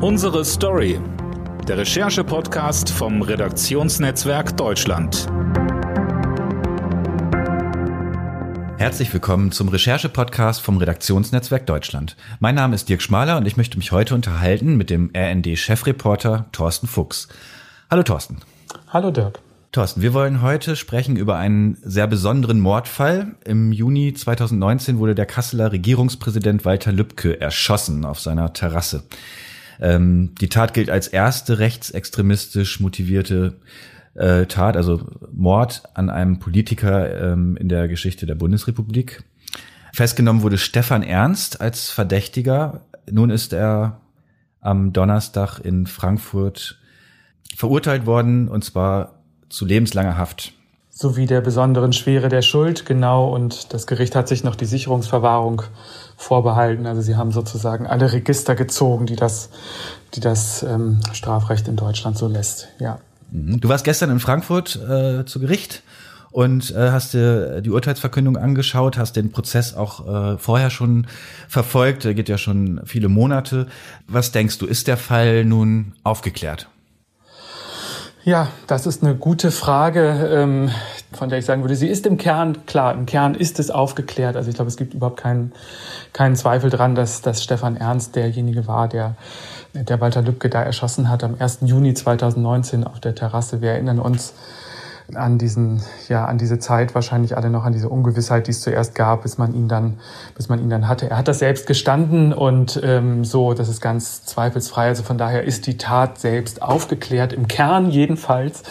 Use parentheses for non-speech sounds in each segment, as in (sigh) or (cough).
Unsere Story. Der Recherche-Podcast vom Redaktionsnetzwerk Deutschland. Herzlich willkommen zum Recherche-Podcast vom Redaktionsnetzwerk Deutschland. Mein Name ist Dirk Schmaler und ich möchte mich heute unterhalten mit dem RND-Chefreporter Thorsten Fuchs. Hallo Thorsten. Hallo Dirk. Thorsten, wir wollen heute sprechen über einen sehr besonderen Mordfall. Im Juni 2019 wurde der Kasseler Regierungspräsident Walter Lübcke erschossen auf seiner Terrasse. Ähm, die Tat gilt als erste rechtsextremistisch motivierte äh, Tat, also Mord an einem Politiker ähm, in der Geschichte der Bundesrepublik. Festgenommen wurde Stefan Ernst als Verdächtiger. Nun ist er am Donnerstag in Frankfurt verurteilt worden, und zwar zu lebenslanger Haft. Sowie der besonderen Schwere der Schuld, genau. Und das Gericht hat sich noch die Sicherungsverwahrung vorbehalten. Also sie haben sozusagen alle Register gezogen, die das, die das ähm, Strafrecht in Deutschland so lässt. Ja. Mhm. Du warst gestern in Frankfurt äh, zu Gericht und äh, hast dir die Urteilsverkündung angeschaut, hast den Prozess auch äh, vorher schon verfolgt, der geht ja schon viele Monate. Was denkst du, ist der Fall nun aufgeklärt? Ja, das ist eine gute Frage, ähm, von der ich sagen würde, sie ist im Kern klar, im Kern ist es aufgeklärt. Also ich glaube, es gibt überhaupt keinen, keinen Zweifel dran, dass, dass Stefan Ernst derjenige war, der der Walter Lübcke da erschossen hat am 1. Juni 2019 auf der Terrasse. Wir erinnern uns an diesen, ja, an diese Zeit wahrscheinlich alle noch an diese Ungewissheit, die es zuerst gab, bis man ihn dann, bis man ihn dann hatte. Er hat das selbst gestanden und ähm, so, das ist ganz zweifelsfrei. Also von daher ist die Tat selbst aufgeklärt, im Kern jedenfalls.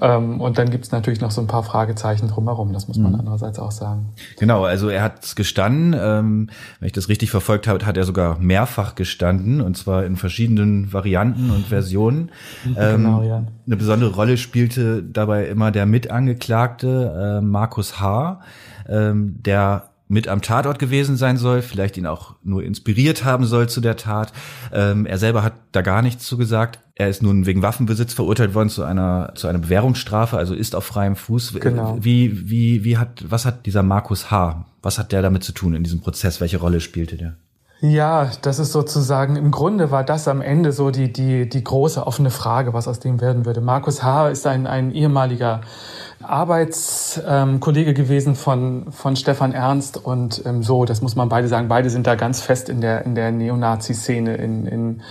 Ähm, und dann gibt es natürlich noch so ein paar Fragezeichen drumherum, das muss man mhm. andererseits auch sagen. Genau, also er hat gestanden, ähm, wenn ich das richtig verfolgt habe, hat er sogar mehrfach gestanden und zwar in verschiedenen Varianten und Versionen. genau, ähm, ja. Eine besondere Rolle spielte dabei immer der Mitangeklagte äh, Markus H., ähm, der mit am Tatort gewesen sein soll, vielleicht ihn auch nur inspiriert haben soll zu der Tat. Ähm, er selber hat da gar nichts zu gesagt. Er ist nun wegen Waffenbesitz verurteilt worden zu einer zu einer Bewährungsstrafe, also ist auf freiem Fuß. Genau. Wie wie wie hat was hat dieser Markus H. Was hat der damit zu tun in diesem Prozess? Welche Rolle spielte der? Ja, das ist sozusagen, im Grunde war das am Ende so die, die, die große offene Frage, was aus dem werden würde. Markus H. ist ein, ein ehemaliger Arbeitskollege ähm, gewesen von, von Stefan Ernst und ähm, so, das muss man beide sagen. Beide sind da ganz fest in der, in der Neonazi-Szene in, in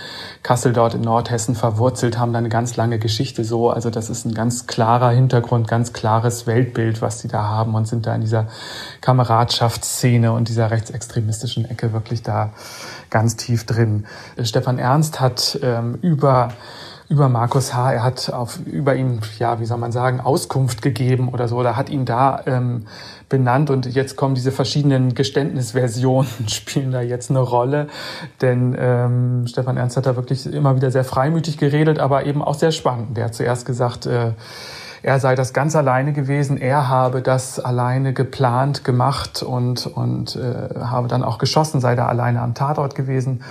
Kassel dort in Nordhessen verwurzelt, haben da eine ganz lange Geschichte so. Also das ist ein ganz klarer Hintergrund, ganz klares Weltbild, was die da haben und sind da in dieser Kameradschaftsszene und dieser rechtsextremistischen Ecke wirklich da ganz tief drin. Stefan Ernst hat ähm, über über Markus H. Er hat auf, über ihn, ja, wie soll man sagen, Auskunft gegeben oder so, oder hat ihn da ähm, benannt und jetzt kommen diese verschiedenen Geständnisversionen, (laughs) spielen da jetzt eine Rolle, denn ähm, Stefan Ernst hat da wirklich immer wieder sehr freimütig geredet, aber eben auch sehr spannend. Der hat zuerst gesagt, äh, er sei das ganz alleine gewesen, er habe das alleine geplant, gemacht und, und äh, habe dann auch geschossen, sei da alleine am Tatort gewesen.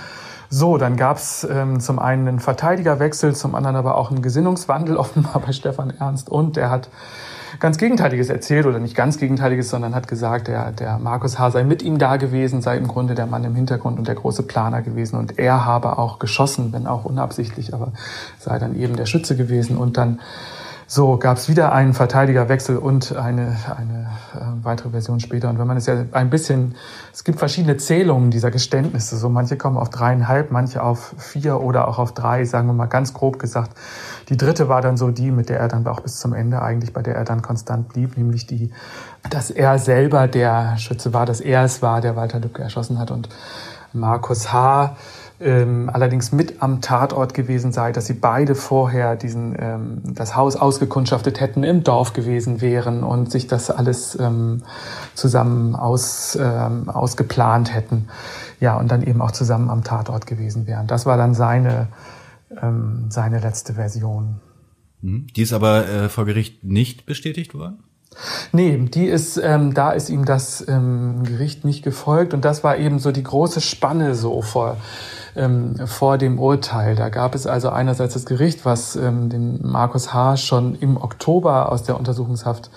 So, dann gab es ähm, zum einen einen Verteidigerwechsel, zum anderen aber auch einen Gesinnungswandel (laughs) offenbar bei Stefan Ernst. Und er hat ganz Gegenteiliges erzählt oder nicht ganz Gegenteiliges, sondern hat gesagt, der, der Markus H. sei mit ihm da gewesen, sei im Grunde der Mann im Hintergrund und der große Planer gewesen. Und er habe auch geschossen, wenn auch unabsichtlich, aber sei dann eben der Schütze gewesen. Und dann so gab es wieder einen Verteidigerwechsel und eine, eine äh, weitere Version später. Und wenn man es ja ein bisschen, es gibt verschiedene Zählungen dieser Geständnisse. So manche kommen auf dreieinhalb, manche auf vier oder auch auf drei, sagen wir mal ganz grob gesagt. Die dritte war dann so die, mit der er dann auch bis zum Ende eigentlich, bei der er dann konstant blieb, nämlich die, dass er selber der Schütze war, dass er es war, der Walter Lübcke erschossen hat und Markus H ähm, allerdings mit am Tatort gewesen sei, dass sie beide vorher diesen, ähm, das Haus ausgekundschaftet hätten, im Dorf gewesen wären und sich das alles ähm, zusammen aus, ähm, ausgeplant hätten. Ja, und dann eben auch zusammen am Tatort gewesen wären. Das war dann seine, ähm, seine letzte Version. Mhm. Die ist aber äh, vor Gericht nicht bestätigt worden? Nee, die ist, ähm, da ist ihm das ähm, Gericht nicht gefolgt und das war eben so die große Spanne so vor ähm, vor dem Urteil. Da gab es also einerseits das Gericht, was ähm, den Markus H. schon im Oktober aus der Untersuchungshaft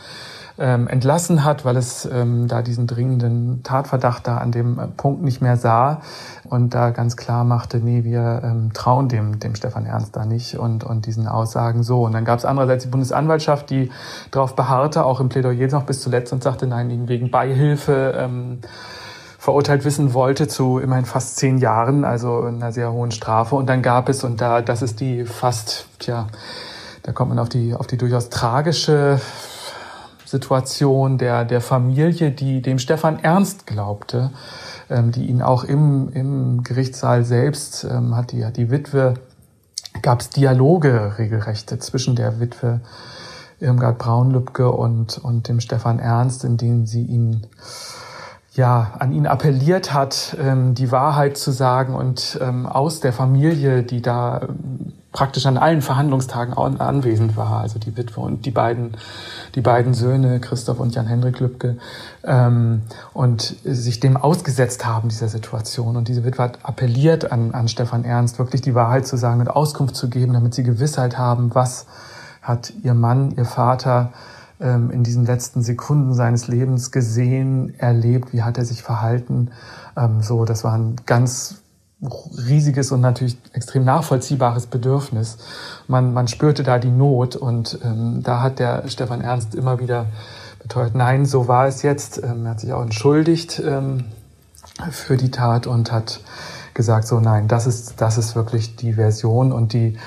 ähm, entlassen hat, weil es ähm, da diesen dringenden Tatverdacht da an dem Punkt nicht mehr sah und da ganz klar machte, nee, wir ähm, trauen dem, dem Stefan Ernst da nicht und, und diesen Aussagen so. Und dann gab es andererseits die Bundesanwaltschaft, die darauf beharrte, auch im Plädoyer noch bis zuletzt und sagte, nein, wegen Beihilfe ähm, verurteilt wissen wollte zu immerhin fast zehn Jahren, also einer sehr hohen Strafe. Und dann gab es, und da, das ist die fast, tja, da kommt man auf die, auf die durchaus tragische Situation der, der Familie, die dem Stefan Ernst glaubte, ähm, die ihn auch im, im Gerichtssaal selbst ähm, hat die, hat die Witwe, gab es Dialoge regelrechte zwischen der Witwe Irmgard Braunlübke und, und dem Stefan Ernst, in denen sie ihn ja, an ihn appelliert hat, ähm, die Wahrheit zu sagen und ähm, aus der Familie, die da ähm, praktisch an allen Verhandlungstagen anwesend war, also die Witwe und die beiden, die beiden Söhne, Christoph und Jan-Hendrik Lübke, ähm, und sich dem ausgesetzt haben, dieser Situation. Und diese Witwe hat appelliert an, an Stefan Ernst, wirklich die Wahrheit zu sagen und Auskunft zu geben, damit sie Gewissheit haben, was hat ihr Mann, ihr Vater, ähm, in diesen letzten Sekunden seines Lebens gesehen, erlebt, wie hat er sich verhalten. Ähm, so, das war ein ganz riesiges und natürlich extrem nachvollziehbares Bedürfnis. Man, man spürte da die Not und ähm, da hat der Stefan Ernst immer wieder beteuert, nein, so war es jetzt. Ähm, er hat sich auch entschuldigt ähm, für die Tat und hat gesagt, so nein, das ist, das ist wirklich die Version und die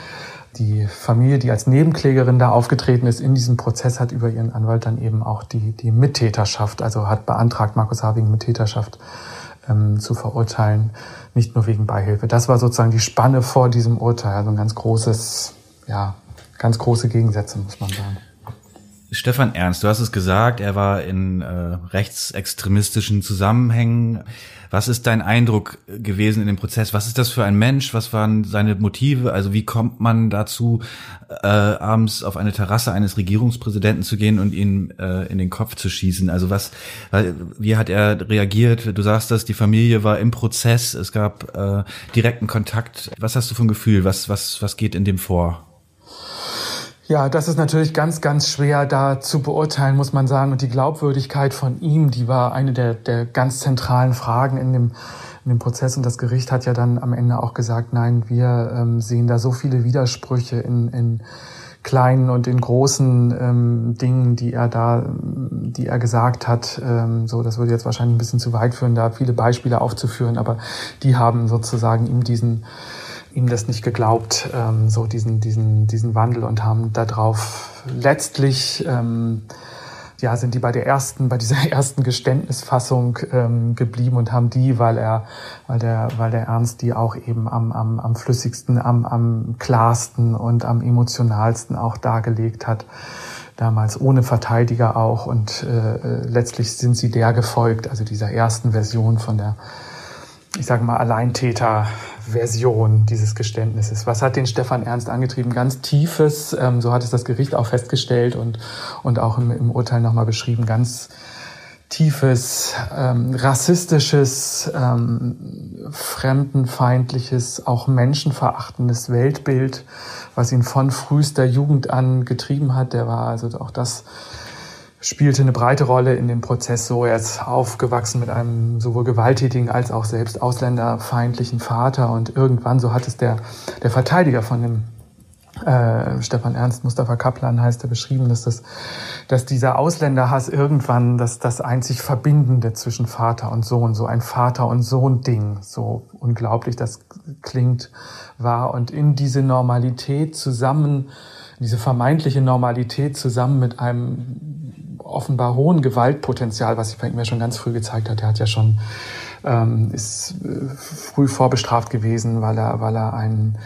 die Familie, die als Nebenklägerin da aufgetreten ist in diesem Prozess, hat über ihren Anwalt dann eben auch die, die Mittäterschaft, also hat beantragt, Markus Having Mittäterschaft ähm, zu verurteilen, nicht nur wegen Beihilfe. Das war sozusagen die Spanne vor diesem Urteil, also ein ganz großes, ja, ganz große Gegensätze, muss man sagen. Stefan Ernst, du hast es gesagt, er war in äh, rechtsextremistischen Zusammenhängen. Was ist dein Eindruck gewesen in dem Prozess? Was ist das für ein Mensch? Was waren seine Motive? Also wie kommt man dazu, äh, abends auf eine Terrasse eines Regierungspräsidenten zu gehen und ihn äh, in den Kopf zu schießen? Also was, wie hat er reagiert? Du sagst, dass die Familie war im Prozess, es gab äh, direkten Kontakt. Was hast du für Gefühl? Was, was, was geht in dem vor? Ja, das ist natürlich ganz, ganz schwer da zu beurteilen, muss man sagen. Und die Glaubwürdigkeit von ihm, die war eine der, der ganz zentralen Fragen in dem, in dem Prozess. Und das Gericht hat ja dann am Ende auch gesagt, nein, wir ähm, sehen da so viele Widersprüche in, in kleinen und in großen ähm, Dingen, die er da, die er gesagt hat. Ähm, so, das würde jetzt wahrscheinlich ein bisschen zu weit führen, da viele Beispiele aufzuführen, aber die haben sozusagen ihm diesen ihm das nicht geglaubt, ähm, so diesen, diesen, diesen Wandel und haben darauf letztlich, ähm, ja, sind die bei der ersten, bei dieser (laughs) ersten Geständnisfassung ähm, geblieben und haben die, weil er, weil der, weil der Ernst die auch eben am, am, am flüssigsten, am, am klarsten und am emotionalsten auch dargelegt hat. Damals ohne Verteidiger auch und äh, äh letztlich sind sie der gefolgt, also dieser ersten Version von der, ich sage mal, Alleintäter Version dieses Geständnisses. Was hat den Stefan Ernst angetrieben? Ganz tiefes, ähm, so hat es das Gericht auch festgestellt und, und auch im, im Urteil nochmal beschrieben, ganz tiefes, ähm, rassistisches, ähm, fremdenfeindliches, auch menschenverachtendes Weltbild, was ihn von frühester Jugend an getrieben hat. Der war also auch das spielte eine breite Rolle in dem Prozess. So, er ist aufgewachsen mit einem sowohl gewalttätigen als auch selbst ausländerfeindlichen Vater und irgendwann, so hat es der, der Verteidiger von dem äh, Stefan Ernst, Mustafa Kaplan heißt er, beschrieben, dass, das, dass dieser Ausländerhass irgendwann das, das einzig Verbindende zwischen Vater und Sohn, so ein Vater- und Sohn-Ding, so unglaublich das klingt, war. Und in diese Normalität zusammen, diese vermeintliche Normalität zusammen mit einem offenbar hohen Gewaltpotenzial, was sich bei ihm ja schon ganz früh gezeigt hat. Er hat ja schon ähm, ist äh, früh vorbestraft gewesen, weil er, weil er einen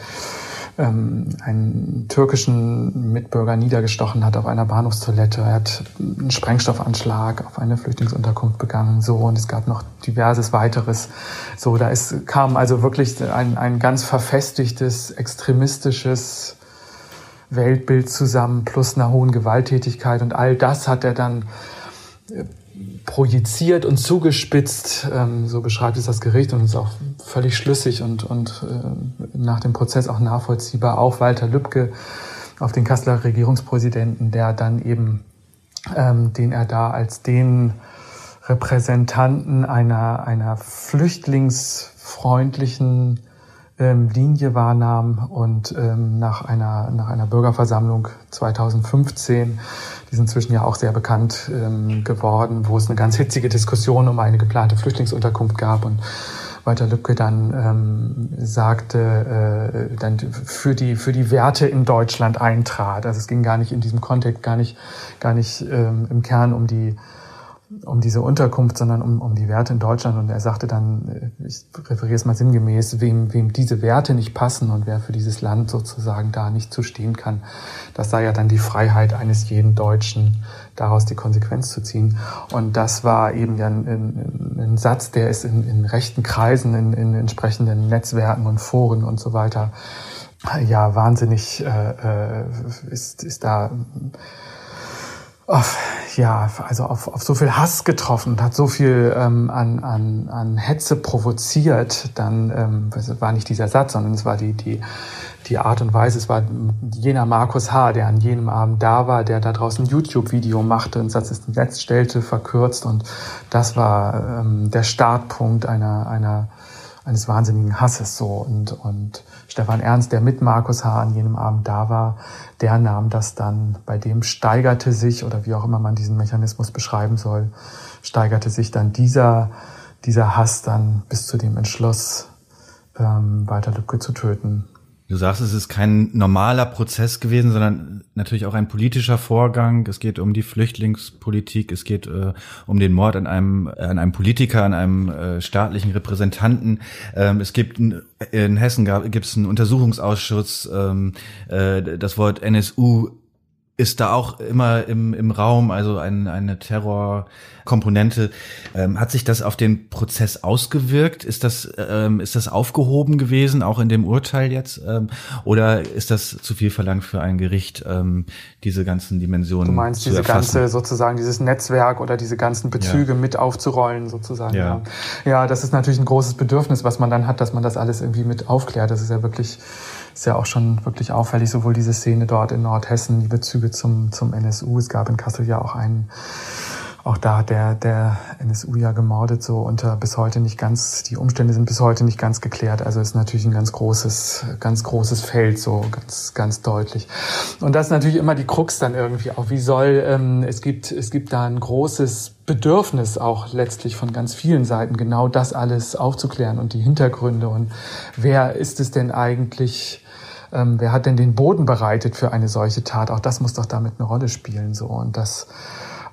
ähm, einen türkischen Mitbürger niedergestochen hat auf einer Bahnhofstoilette. Er hat einen Sprengstoffanschlag auf eine Flüchtlingsunterkunft begangen. So und es gab noch diverses weiteres. So, da ist, kam also wirklich ein, ein ganz verfestigtes, extremistisches Weltbild zusammen plus einer hohen Gewalttätigkeit und all das hat er dann äh, projiziert und zugespitzt, ähm, so beschreibt es das Gericht und ist auch völlig schlüssig und, und äh, nach dem Prozess auch nachvollziehbar. Auch Walter Lübcke auf den Kasseler Regierungspräsidenten, der dann eben ähm, den er da als den Repräsentanten einer, einer flüchtlingsfreundlichen ähm, Linie wahrnahm und ähm, nach, einer, nach einer Bürgerversammlung 2015, die ist inzwischen ja auch sehr bekannt ähm, geworden, wo es eine ganz hitzige Diskussion um eine geplante Flüchtlingsunterkunft gab und Walter Lübcke dann ähm, sagte, äh, dann für die für die Werte in Deutschland eintrat. Also es ging gar nicht in diesem Kontext, gar nicht gar nicht ähm, im Kern um die um diese Unterkunft, sondern um, um die Werte in Deutschland. Und er sagte dann, äh, ich referiere es mal sinngemäß, wem, wem diese Werte nicht passen und wer für dieses Land sozusagen da nicht zu stehen kann, das sei ja dann die Freiheit eines jeden Deutschen, daraus die Konsequenz zu ziehen. Und das war eben ja ein, ein, ein Satz, der ist in, in rechten Kreisen, in, in entsprechenden Netzwerken und Foren und so weiter, ja, wahnsinnig äh, äh ist, ist da auf, ja, also auf, auf so viel Hass getroffen und hat so viel ähm, an, an, an Hetze provoziert, dann ähm, war nicht dieser Satz, sondern es war die, die, die Art und Weise, es war jener Markus H., der an jenem Abend da war, der da draußen ein YouTube-Video machte und Satz ins Netz stellte, verkürzt und das war ähm, der Startpunkt einer, einer, eines wahnsinnigen Hasses so und, und Stefan Ernst, der mit Markus H. an jenem Abend da war, der nahm das dann, bei dem steigerte sich, oder wie auch immer man diesen Mechanismus beschreiben soll, steigerte sich dann dieser, dieser Hass dann bis zu dem Entschluss, ähm, Walter Lübcke zu töten. Du sagst, es ist kein normaler Prozess gewesen, sondern natürlich auch ein politischer Vorgang. Es geht um die Flüchtlingspolitik, es geht äh, um den Mord an einem, an einem Politiker, an einem äh, staatlichen Repräsentanten. Ähm, es gibt in Hessen gibt es einen Untersuchungsausschuss. Ähm, äh, das Wort NSU ist da auch immer im, im Raum, also ein, eine Terrorkomponente. Ähm, hat sich das auf den Prozess ausgewirkt? Ist das, ähm, ist das aufgehoben gewesen, auch in dem Urteil jetzt? Ähm, oder ist das zu viel verlangt für ein Gericht, ähm, diese ganzen Dimensionen Du meinst diese erfassen? ganze, sozusagen dieses Netzwerk oder diese ganzen Bezüge ja. mit aufzurollen, sozusagen. Ja. ja. ja, das ist natürlich ein großes Bedürfnis, was man dann hat, dass man das alles irgendwie mit aufklärt. Das ist ja wirklich ist ja auch schon wirklich auffällig, sowohl diese Szene dort in Nordhessen, die Bezüge zum, zum NSU. Es gab in Kassel ja auch einen, auch da hat der, der NSU ja gemordet, so unter bis heute nicht ganz, die Umstände sind bis heute nicht ganz geklärt. Also ist natürlich ein ganz großes, ganz großes Feld, so ganz, ganz deutlich. Und das ist natürlich immer die Krux dann irgendwie auch. Wie soll, ähm, es gibt, es gibt da ein großes Bedürfnis auch letztlich von ganz vielen Seiten, genau das alles aufzuklären und die Hintergründe und wer ist es denn eigentlich, ähm, wer hat denn den Boden bereitet für eine solche Tat? Auch das muss doch damit eine Rolle spielen. So und das,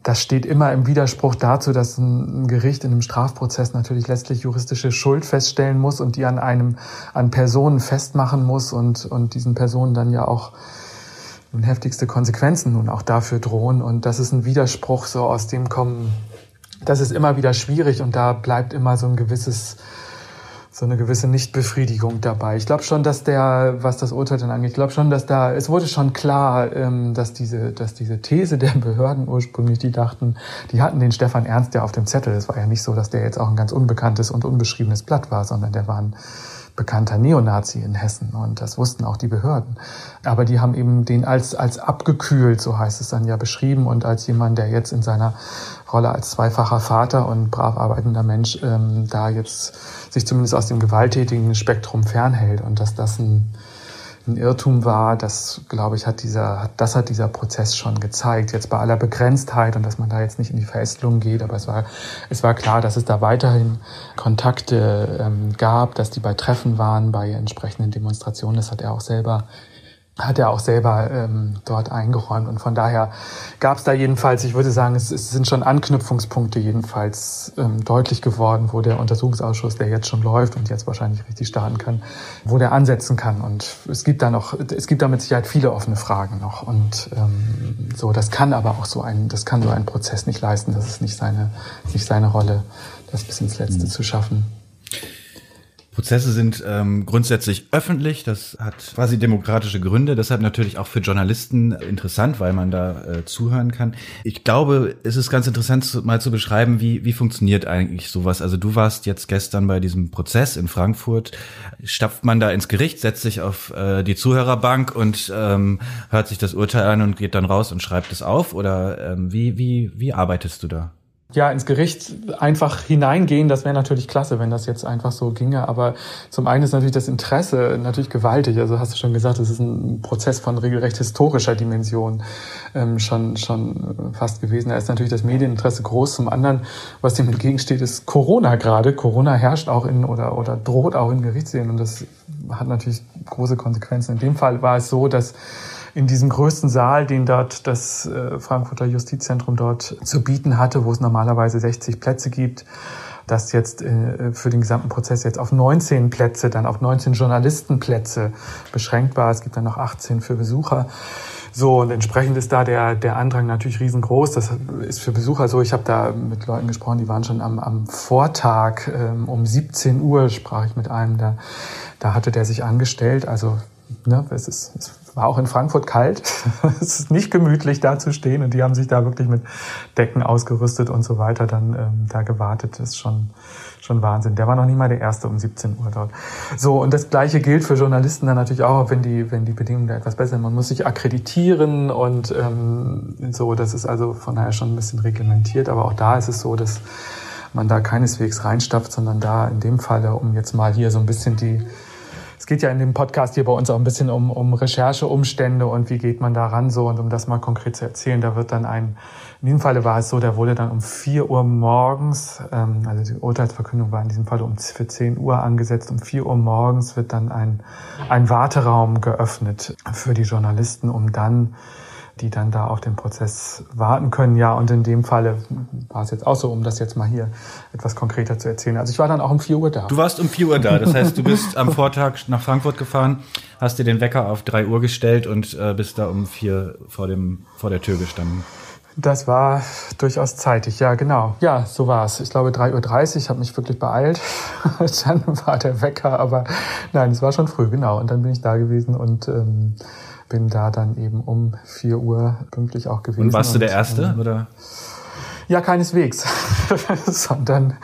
das steht immer im Widerspruch dazu, dass ein Gericht in einem Strafprozess natürlich letztlich juristische Schuld feststellen muss und die an einem an Personen festmachen muss und und diesen Personen dann ja auch nun heftigste Konsequenzen nun auch dafür drohen. Und das ist ein Widerspruch, so aus dem kommen, das ist immer wieder schwierig und da bleibt immer so ein gewisses so eine gewisse Nichtbefriedigung dabei. Ich glaube schon, dass der, was das Urteil dann angeht, ich glaube schon, dass da, es wurde schon klar, ähm, dass diese, dass diese These der Behörden ursprünglich, die dachten, die hatten den Stefan Ernst ja auf dem Zettel. Es war ja nicht so, dass der jetzt auch ein ganz unbekanntes und unbeschriebenes Blatt war, sondern der war ein bekannter Neonazi in Hessen und das wussten auch die Behörden. Aber die haben eben den als, als abgekühlt, so heißt es dann ja beschrieben und als jemand, der jetzt in seiner Rolle als zweifacher Vater und brav arbeitender Mensch ähm, da jetzt sich zumindest aus dem gewalttätigen Spektrum fernhält und dass das ein, ein Irrtum war, das, glaube ich, hat dieser, das hat dieser Prozess schon gezeigt. Jetzt bei aller Begrenztheit und dass man da jetzt nicht in die Verästelung geht, aber es war, es war klar, dass es da weiterhin Kontakte ähm, gab, dass die bei Treffen waren, bei entsprechenden Demonstrationen. Das hat er auch selber hat er auch selber ähm, dort eingeräumt. Und von daher gab es da jedenfalls, ich würde sagen, es, es sind schon Anknüpfungspunkte jedenfalls ähm, deutlich geworden, wo der Untersuchungsausschuss, der jetzt schon läuft und jetzt wahrscheinlich richtig starten kann, wo der ansetzen kann. Und es gibt da noch, es gibt da mit Sicherheit viele offene Fragen noch. Und ähm, so, das kann aber auch so ein, das kann so ein Prozess nicht leisten. Das ist nicht seine, nicht seine Rolle, das bis ins Letzte mhm. zu schaffen. Prozesse sind ähm, grundsätzlich öffentlich, das hat quasi demokratische Gründe, deshalb natürlich auch für Journalisten interessant, weil man da äh, zuhören kann. Ich glaube, es ist ganz interessant zu, mal zu beschreiben, wie, wie funktioniert eigentlich sowas. Also du warst jetzt gestern bei diesem Prozess in Frankfurt, stapft man da ins Gericht, setzt sich auf äh, die Zuhörerbank und ähm, hört sich das Urteil an und geht dann raus und schreibt es auf oder ähm, wie, wie, wie arbeitest du da? Ja, ins Gericht einfach hineingehen, das wäre natürlich klasse, wenn das jetzt einfach so ginge. Aber zum einen ist natürlich das Interesse natürlich gewaltig. Also hast du schon gesagt, es ist ein Prozess von regelrecht historischer Dimension ähm, schon, schon fast gewesen. Da ist natürlich das Medieninteresse groß. Zum anderen, was dem entgegensteht, ist Corona gerade. Corona herrscht auch in oder, oder droht auch in Gerichtssälen und das hat natürlich große Konsequenzen. In dem Fall war es so, dass in diesem größten Saal, den dort das äh, Frankfurter Justizzentrum dort zu bieten hatte, wo es normalerweise 60 Plätze gibt, das jetzt äh, für den gesamten Prozess jetzt auf 19 Plätze, dann auf 19 Journalistenplätze beschränkt war. Es gibt dann noch 18 für Besucher. So, und entsprechend ist da der, der Andrang natürlich riesengroß. Das ist für Besucher so. Ich habe da mit Leuten gesprochen, die waren schon am, am Vortag ähm, um 17 Uhr, sprach ich mit einem, da, da hatte der sich angestellt. Also ne, es, ist, es war auch in Frankfurt kalt. (laughs) es ist nicht gemütlich, da zu stehen. Und die haben sich da wirklich mit Decken ausgerüstet und so weiter dann ähm, da gewartet. Das ist schon, schon Wahnsinn. Der war noch nie mal der Erste um 17 Uhr dort. So, und das Gleiche gilt für Journalisten dann natürlich auch, wenn die, wenn die Bedingungen da etwas besser sind. Man muss sich akkreditieren und ähm, so. Das ist also von daher schon ein bisschen reglementiert. Aber auch da ist es so, dass man da keineswegs reinstapft, sondern da in dem Falle, um jetzt mal hier so ein bisschen die es geht ja in dem Podcast hier bei uns auch ein bisschen um, um Rechercheumstände und wie geht man da ran so. Und um das mal konkret zu erzählen, da wird dann ein, in diesem Falle war es so, der wurde dann um 4 Uhr morgens, ähm, also die Urteilsverkündung war in diesem Fall um für 10 Uhr angesetzt, um 4 Uhr morgens wird dann ein, ein Warteraum geöffnet für die Journalisten, um dann die dann da auf den Prozess warten können. Ja, und in dem Falle war es jetzt auch so, um das jetzt mal hier etwas konkreter zu erzählen. Also ich war dann auch um 4 Uhr da. Du warst um 4 Uhr da, das heißt, du bist am Vortag nach Frankfurt gefahren, hast dir den Wecker auf 3 Uhr gestellt und äh, bist da um 4 vor, dem, vor der Tür gestanden. Das war durchaus zeitig, ja, genau. Ja, so war es. Ich glaube 3.30 Uhr, ich habe mich wirklich beeilt. (laughs) dann war der Wecker, aber nein, es war schon früh, genau. Und dann bin ich da gewesen und ähm, bin da dann eben um 4 Uhr pünktlich auch gewesen. Und warst du der Erste, ähm, oder? Ja, keineswegs. (laughs) Sondern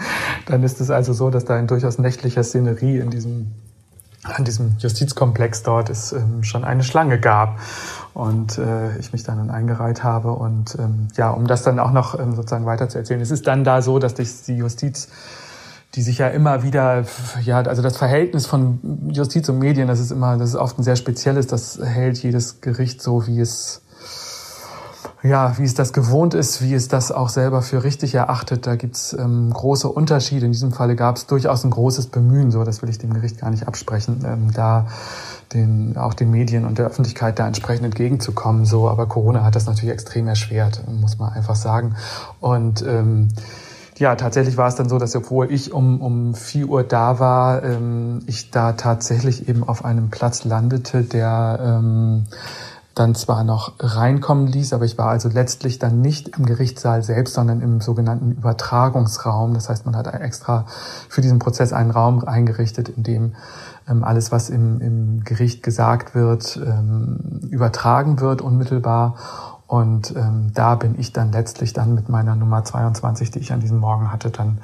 dann ist es also so, dass da in durchaus nächtlicher Szenerie in diesem, an diesem Justizkomplex dort es ähm, schon eine Schlange gab und äh, ich mich dann eingereiht habe. Und ähm, ja, um das dann auch noch ähm, sozusagen weiter zu erzählen, es ist dann da so, dass die Justiz die sich ja immer wieder, ja, also das Verhältnis von Justiz und Medien, das ist immer, das ist oft ein sehr spezielles, das hält jedes Gericht so, wie es, ja, wie es das gewohnt ist, wie es das auch selber für richtig erachtet. Da gibt's ähm, große Unterschiede. In diesem Falle gab es durchaus ein großes Bemühen, so das will ich dem Gericht gar nicht absprechen, ähm, da den, auch den Medien und der Öffentlichkeit da entsprechend entgegenzukommen. So, aber Corona hat das natürlich extrem erschwert, muss man einfach sagen. Und ähm, ja, tatsächlich war es dann so, dass obwohl ich um, um 4 Uhr da war, ähm, ich da tatsächlich eben auf einem Platz landete, der ähm, dann zwar noch reinkommen ließ, aber ich war also letztlich dann nicht im Gerichtssaal selbst, sondern im sogenannten Übertragungsraum. Das heißt, man hat extra für diesen Prozess einen Raum eingerichtet, in dem ähm, alles, was im, im Gericht gesagt wird, ähm, übertragen wird unmittelbar. Und ähm, da bin ich dann letztlich dann mit meiner Nummer 22, die ich an diesem Morgen hatte, dann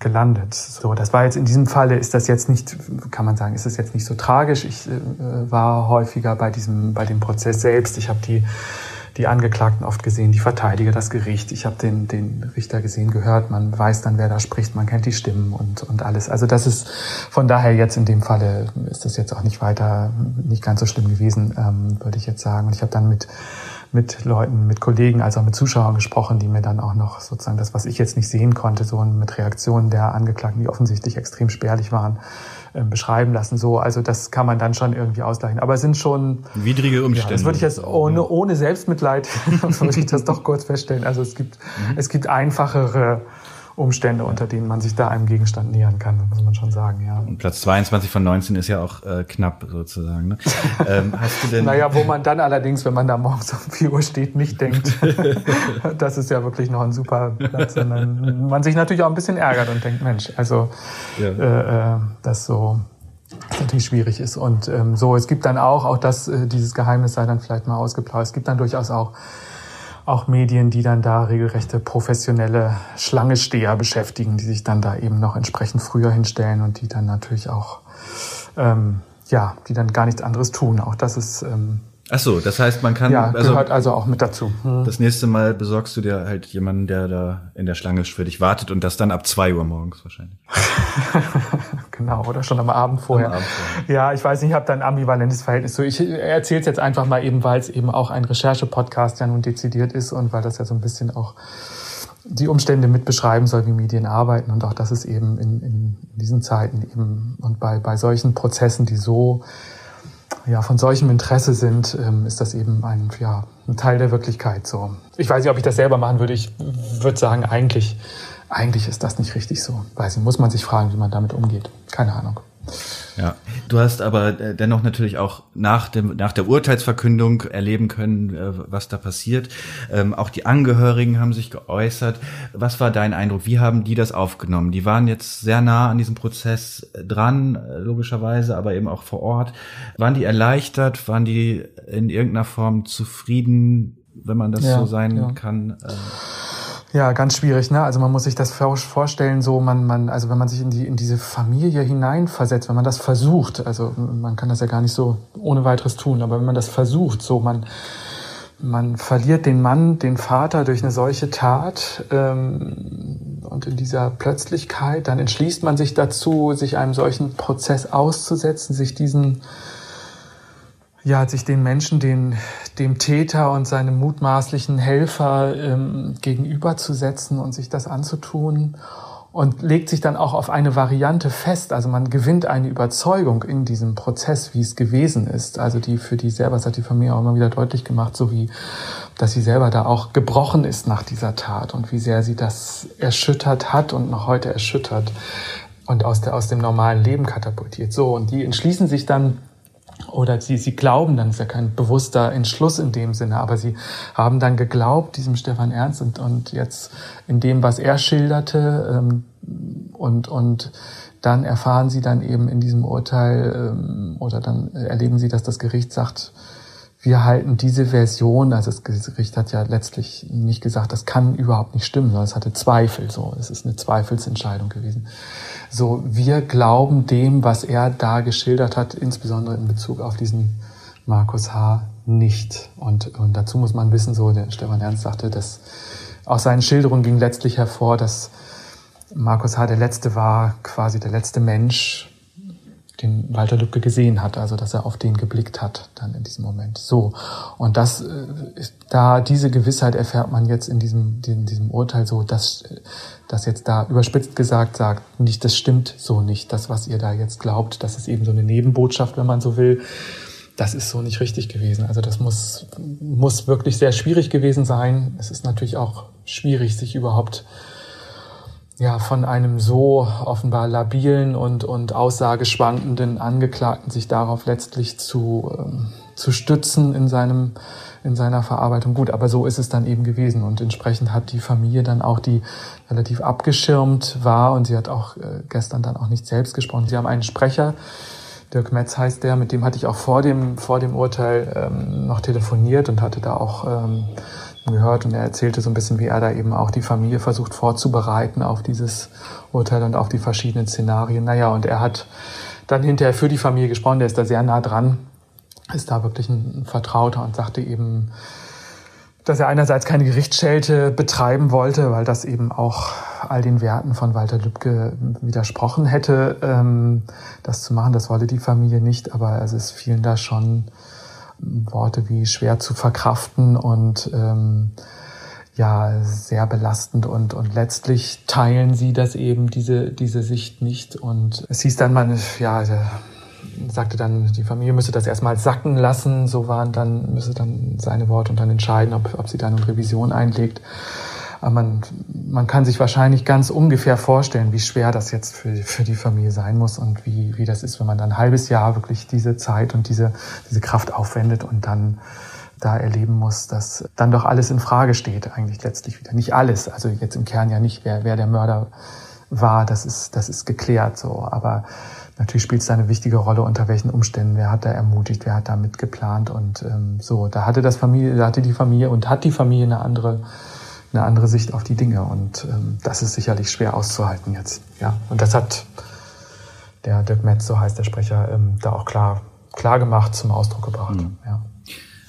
gelandet. So, das war jetzt in diesem Falle ist das jetzt nicht, kann man sagen, ist das jetzt nicht so tragisch. Ich äh, war häufiger bei diesem, bei dem Prozess selbst. Ich habe die die Angeklagten oft gesehen, die Verteidiger, das Gericht. Ich habe den, den Richter gesehen, gehört. Man weiß dann, wer da spricht. Man kennt die Stimmen und, und alles. Also das ist von daher jetzt in dem Falle ist das jetzt auch nicht weiter, nicht ganz so schlimm gewesen, ähm, würde ich jetzt sagen. Und ich habe dann mit mit Leuten, mit Kollegen, also auch mit Zuschauern gesprochen, die mir dann auch noch sozusagen das, was ich jetzt nicht sehen konnte, so mit Reaktionen der Angeklagten, die offensichtlich extrem spärlich waren, äh, beschreiben lassen. So, also das kann man dann schon irgendwie ausgleichen. Aber es sind schon widrige Umstände. Ja, das würde ich jetzt ohne, ohne Selbstmitleid (laughs) würde ich das doch kurz feststellen. Also es gibt mhm. es gibt einfachere Umstände, unter denen man sich da einem Gegenstand nähern kann, muss man schon sagen, ja. Und Platz 22 von 19 ist ja auch äh, knapp sozusagen. Ne? (laughs) ähm, hast du denn naja, wo man dann allerdings, wenn man da morgens um 4 Uhr steht, nicht denkt, (laughs) das ist ja wirklich noch ein super Platz, sondern man sich natürlich auch ein bisschen ärgert und denkt, Mensch, also ja. äh, äh, das so natürlich schwierig ist. Und ähm, so, es gibt dann auch, auch das, äh, dieses Geheimnis sei dann vielleicht mal ausgeplaudert. Es gibt dann durchaus auch auch Medien, die dann da regelrechte professionelle Schlangesteher beschäftigen, die sich dann da eben noch entsprechend früher hinstellen und die dann natürlich auch, ähm, ja, die dann gar nichts anderes tun. Auch das ist ähm, Ach so, das heißt, man kann ja, also, gehört also auch mit dazu. Hm. Das nächste Mal besorgst du dir halt jemanden, der da in der Schlange für dich wartet und das dann ab zwei Uhr morgens wahrscheinlich. (laughs) genau, oder schon am Abend vorher. Am Abend vorher. Ja, ich weiß nicht, ich habe da ein ambivalentes Verhältnis zu. Ich erzähle es jetzt einfach mal eben, weil es eben auch ein Recherche-Podcast ja nun dezidiert ist und weil das ja so ein bisschen auch die Umstände mit beschreiben soll, wie Medien arbeiten und auch, dass es eben in, in diesen Zeiten eben und bei, bei solchen Prozessen, die so ja, von solchem Interesse sind, ähm, ist das eben ein, ja, ein Teil der Wirklichkeit. So. Ich weiß nicht, ob ich das selber machen würde. Ich würde sagen, eigentlich, eigentlich ist das nicht richtig so. Weiß nicht, muss man sich fragen, wie man damit umgeht. Keine Ahnung. Ja, du hast aber äh, dennoch natürlich auch nach dem nach der Urteilsverkündung erleben können, äh, was da passiert. Ähm, auch die Angehörigen haben sich geäußert. Was war dein Eindruck? Wie haben die das aufgenommen? Die waren jetzt sehr nah an diesem Prozess äh, dran, logischerweise, aber eben auch vor Ort. Waren die erleichtert? Waren die in irgendeiner Form zufrieden, wenn man das ja, so sein ja. kann? Ähm ja, ganz schwierig, ne? Also man muss sich das vorstellen, so man, man, also wenn man sich in die in diese Familie hineinversetzt, wenn man das versucht, also man kann das ja gar nicht so ohne weiteres tun, aber wenn man das versucht, so man man verliert den Mann, den Vater durch eine solche Tat ähm, und in dieser Plötzlichkeit, dann entschließt man sich dazu, sich einem solchen Prozess auszusetzen, sich diesen ja, sich den Menschen, den, dem Täter und seinem mutmaßlichen Helfer ähm, gegenüberzusetzen und sich das anzutun und legt sich dann auch auf eine Variante fest. Also man gewinnt eine Überzeugung in diesem Prozess, wie es gewesen ist. Also die für die selber, das hat die Familie auch immer wieder deutlich gemacht, so wie, dass sie selber da auch gebrochen ist nach dieser Tat und wie sehr sie das erschüttert hat und noch heute erschüttert und aus, der, aus dem normalen Leben katapultiert. So, und die entschließen sich dann, oder sie, sie glauben dann, ist ja kein bewusster Entschluss in dem Sinne, aber sie haben dann geglaubt, diesem Stefan Ernst und, und jetzt in dem, was er schilderte ähm, und, und dann erfahren sie dann eben in diesem Urteil ähm, oder dann erleben sie, dass das Gericht sagt, wir halten diese Version, also das Gericht hat ja letztlich nicht gesagt, das kann überhaupt nicht stimmen, sondern es hatte Zweifel, so, es ist eine Zweifelsentscheidung gewesen. So, wir glauben dem, was er da geschildert hat, insbesondere in Bezug auf diesen Markus H. nicht. Und, und dazu muss man wissen, so, der Stefan Ernst sagte, dass aus seinen Schilderungen ging letztlich hervor, dass Markus H. der Letzte war, quasi der letzte Mensch, den Walter Lübcke gesehen hat, also dass er auf den geblickt hat dann in diesem Moment. So und das, äh, da diese Gewissheit erfährt man jetzt in diesem in diesem Urteil so, dass das jetzt da überspitzt gesagt sagt, nicht, das stimmt so nicht, das was ihr da jetzt glaubt, das ist eben so eine Nebenbotschaft, wenn man so will. Das ist so nicht richtig gewesen. Also das muss muss wirklich sehr schwierig gewesen sein. Es ist natürlich auch schwierig, sich überhaupt ja, von einem so offenbar labilen und, und aussageschwankenden Angeklagten sich darauf letztlich zu, ähm, zu stützen in seinem, in seiner Verarbeitung. Gut, aber so ist es dann eben gewesen und entsprechend hat die Familie dann auch, die relativ abgeschirmt war und sie hat auch äh, gestern dann auch nicht selbst gesprochen. Sie haben einen Sprecher, Dirk Metz heißt der, mit dem hatte ich auch vor dem, vor dem Urteil ähm, noch telefoniert und hatte da auch ähm, gehört und er erzählte so ein bisschen, wie er da eben auch die Familie versucht vorzubereiten auf dieses Urteil und auf die verschiedenen Szenarien. Naja, und er hat dann hinterher für die Familie gesprochen, der ist da sehr nah dran, ist da wirklich ein Vertrauter und sagte eben, dass er einerseits keine Gerichtsschelte betreiben wollte, weil das eben auch all den Werten von Walter Lübcke widersprochen hätte, ähm, das zu machen. Das wollte die Familie nicht, aber es ist vielen da schon Worte wie schwer zu verkraften und ähm, ja sehr belastend und und letztlich teilen sie das eben diese diese Sicht nicht. Und es hieß dann man ja sagte dann die Familie müsse das erstmal sacken lassen. So waren dann müsse dann seine Worte und dann entscheiden ob ob sie dann eine Revision einlegt aber man, man kann sich wahrscheinlich ganz ungefähr vorstellen, wie schwer das jetzt für, für die Familie sein muss und wie, wie das ist, wenn man dann ein halbes Jahr wirklich diese Zeit und diese, diese Kraft aufwendet und dann da erleben muss, dass dann doch alles in Frage steht, eigentlich letztlich wieder. Nicht alles, also jetzt im Kern ja nicht, wer, wer der Mörder war, das ist, das ist geklärt so. Aber natürlich spielt es da eine wichtige Rolle, unter welchen Umständen, wer hat da ermutigt, wer hat da mitgeplant und ähm, so. Da hatte das Familie, da hatte die Familie und hat die Familie eine andere, eine andere Sicht auf die Dinge und ähm, das ist sicherlich schwer auszuhalten jetzt. Ja, und das hat der Dirk Metz, so heißt der Sprecher, ähm, da auch klar, klar gemacht, zum Ausdruck gebracht. Mhm. Ja.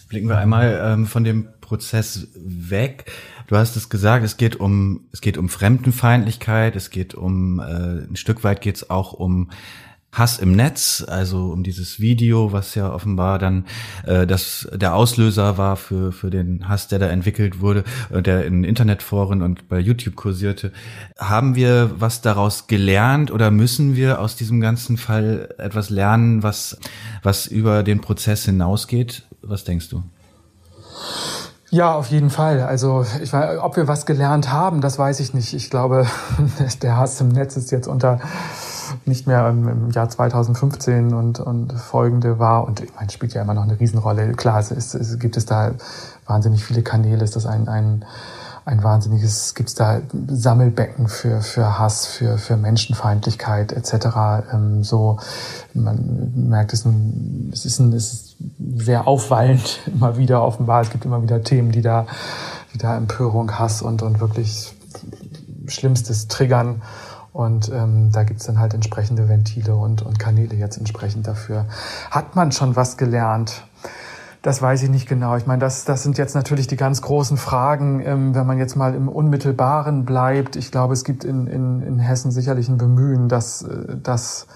Blicken wir einmal ähm, von dem Prozess weg. Du hast es gesagt, es geht um es geht um Fremdenfeindlichkeit, es geht um äh, ein Stück weit geht es auch um Hass im Netz, also um dieses Video, was ja offenbar dann äh, das der Auslöser war für für den Hass, der da entwickelt wurde, äh, der in Internetforen und bei YouTube kursierte. Haben wir was daraus gelernt oder müssen wir aus diesem ganzen Fall etwas lernen, was was über den Prozess hinausgeht? Was denkst du? Ja, auf jeden Fall. Also, ich weiß, ob wir was gelernt haben, das weiß ich nicht. Ich glaube, (laughs) der Hass im Netz ist jetzt unter nicht mehr im, Jahr 2015 und, und folgende war. Und ich meine, spielt ja immer noch eine Riesenrolle. Klar, es, ist, es gibt es da wahnsinnig viele Kanäle. Ist das ein, ein ein wahnsinniges, gibt es da Sammelbecken für, für Hass, für, für Menschenfeindlichkeit etc. Ähm, so, man merkt es nun, es ist, ein, es ist sehr aufwallend (laughs) immer wieder offenbar. Es gibt immer wieder Themen, die da, die da Empörung, Hass und, und wirklich Schlimmstes triggern. Und ähm, da gibt's dann halt entsprechende Ventile und, und Kanäle jetzt entsprechend dafür. Hat man schon was gelernt? Das weiß ich nicht genau. Ich meine, das, das sind jetzt natürlich die ganz großen Fragen, ähm, wenn man jetzt mal im Unmittelbaren bleibt. Ich glaube, es gibt in, in, in Hessen sicherlich ein Bemühen, dass, äh, dass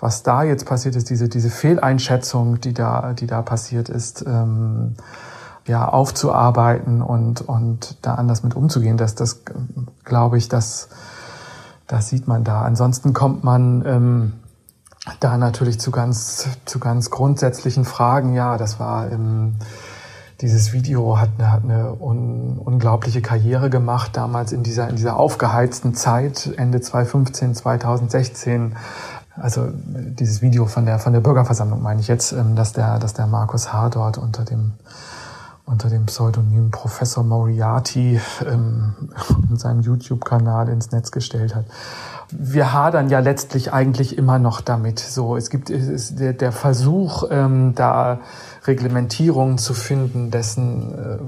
was da jetzt passiert ist, diese, diese Fehleinschätzung, die da, die da passiert ist, ähm, ja, aufzuarbeiten und, und da anders mit umzugehen. Das, das glaube ich, das, das sieht man da. Ansonsten kommt man, ähm, da natürlich zu ganz, zu ganz grundsätzlichen Fragen. Ja, das war im, dieses Video hat eine, hat eine un, unglaubliche Karriere gemacht, damals in dieser, in dieser aufgeheizten Zeit, Ende 2015, 2016. Also dieses Video von der, von der Bürgerversammlung meine ich jetzt, ähm, dass der, dass der Markus H. dort unter dem, unter dem Pseudonym Professor Moriarty ähm, (laughs) in seinem YouTube-Kanal ins Netz gestellt hat wir hadern ja letztlich eigentlich immer noch damit. So, es gibt es der, der Versuch, ähm, da Reglementierungen zu finden, dessen, äh,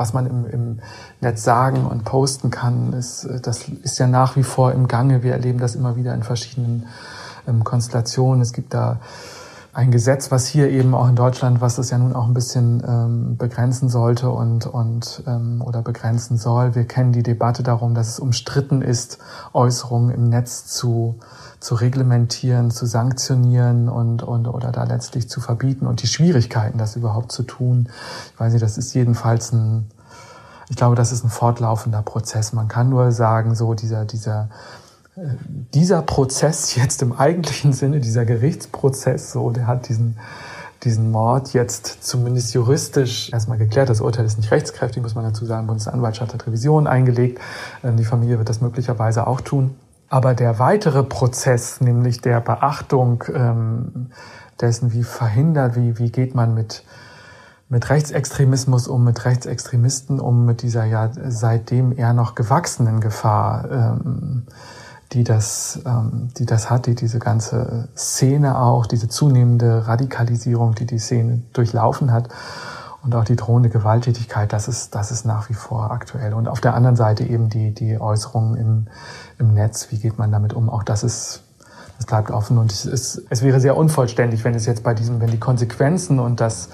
was man im, im Netz sagen und posten kann, ist, äh, das ist ja nach wie vor im Gange. Wir erleben das immer wieder in verschiedenen ähm, Konstellationen. Es gibt da ein Gesetz, was hier eben auch in Deutschland, was das ja nun auch ein bisschen ähm, begrenzen sollte und, und ähm, oder begrenzen soll. Wir kennen die Debatte darum, dass es umstritten ist, Äußerungen im Netz zu zu reglementieren, zu sanktionieren und, und oder da letztlich zu verbieten und die Schwierigkeiten, das überhaupt zu tun. Ich weiß nicht, das ist jedenfalls ein, ich glaube, das ist ein fortlaufender Prozess. Man kann nur sagen, so dieser, dieser dieser Prozess jetzt im eigentlichen Sinne, dieser Gerichtsprozess, so, der hat diesen, diesen Mord jetzt zumindest juristisch erstmal geklärt. Das Urteil ist nicht rechtskräftig, muss man dazu sagen. Bundesanwaltschaft hat Revision eingelegt. Ähm, die Familie wird das möglicherweise auch tun. Aber der weitere Prozess, nämlich der Beachtung ähm, dessen, wie verhindert, wie, wie geht man mit, mit Rechtsextremismus um, mit Rechtsextremisten um, mit dieser ja seitdem eher noch gewachsenen Gefahr, ähm, die das, ähm, die das hat, die diese ganze Szene auch, diese zunehmende Radikalisierung, die die Szene durchlaufen hat und auch die drohende Gewalttätigkeit, das ist, das ist nach wie vor aktuell. Und auf der anderen Seite eben die, die Äußerungen im, im Netz, wie geht man damit um, auch das ist, das bleibt offen und es, ist, es wäre sehr unvollständig, wenn es jetzt bei diesem, wenn die Konsequenzen und das,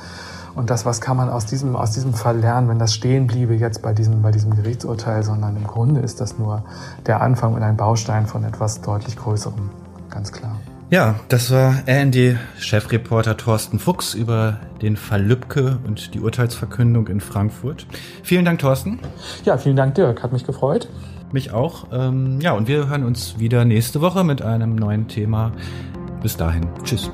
und das, was kann man aus diesem, aus diesem Fall lernen, wenn das stehen bliebe jetzt bei diesem, bei diesem Gerichtsurteil, sondern im Grunde ist das nur der Anfang und ein Baustein von etwas deutlich Größerem, ganz klar. Ja, das war RND-Chefreporter Thorsten Fuchs über den Fall Lübcke und die Urteilsverkündung in Frankfurt. Vielen Dank, Thorsten. Ja, vielen Dank, Dirk. Hat mich gefreut. Mich auch. Ähm, ja, und wir hören uns wieder nächste Woche mit einem neuen Thema. Bis dahin. Tschüss.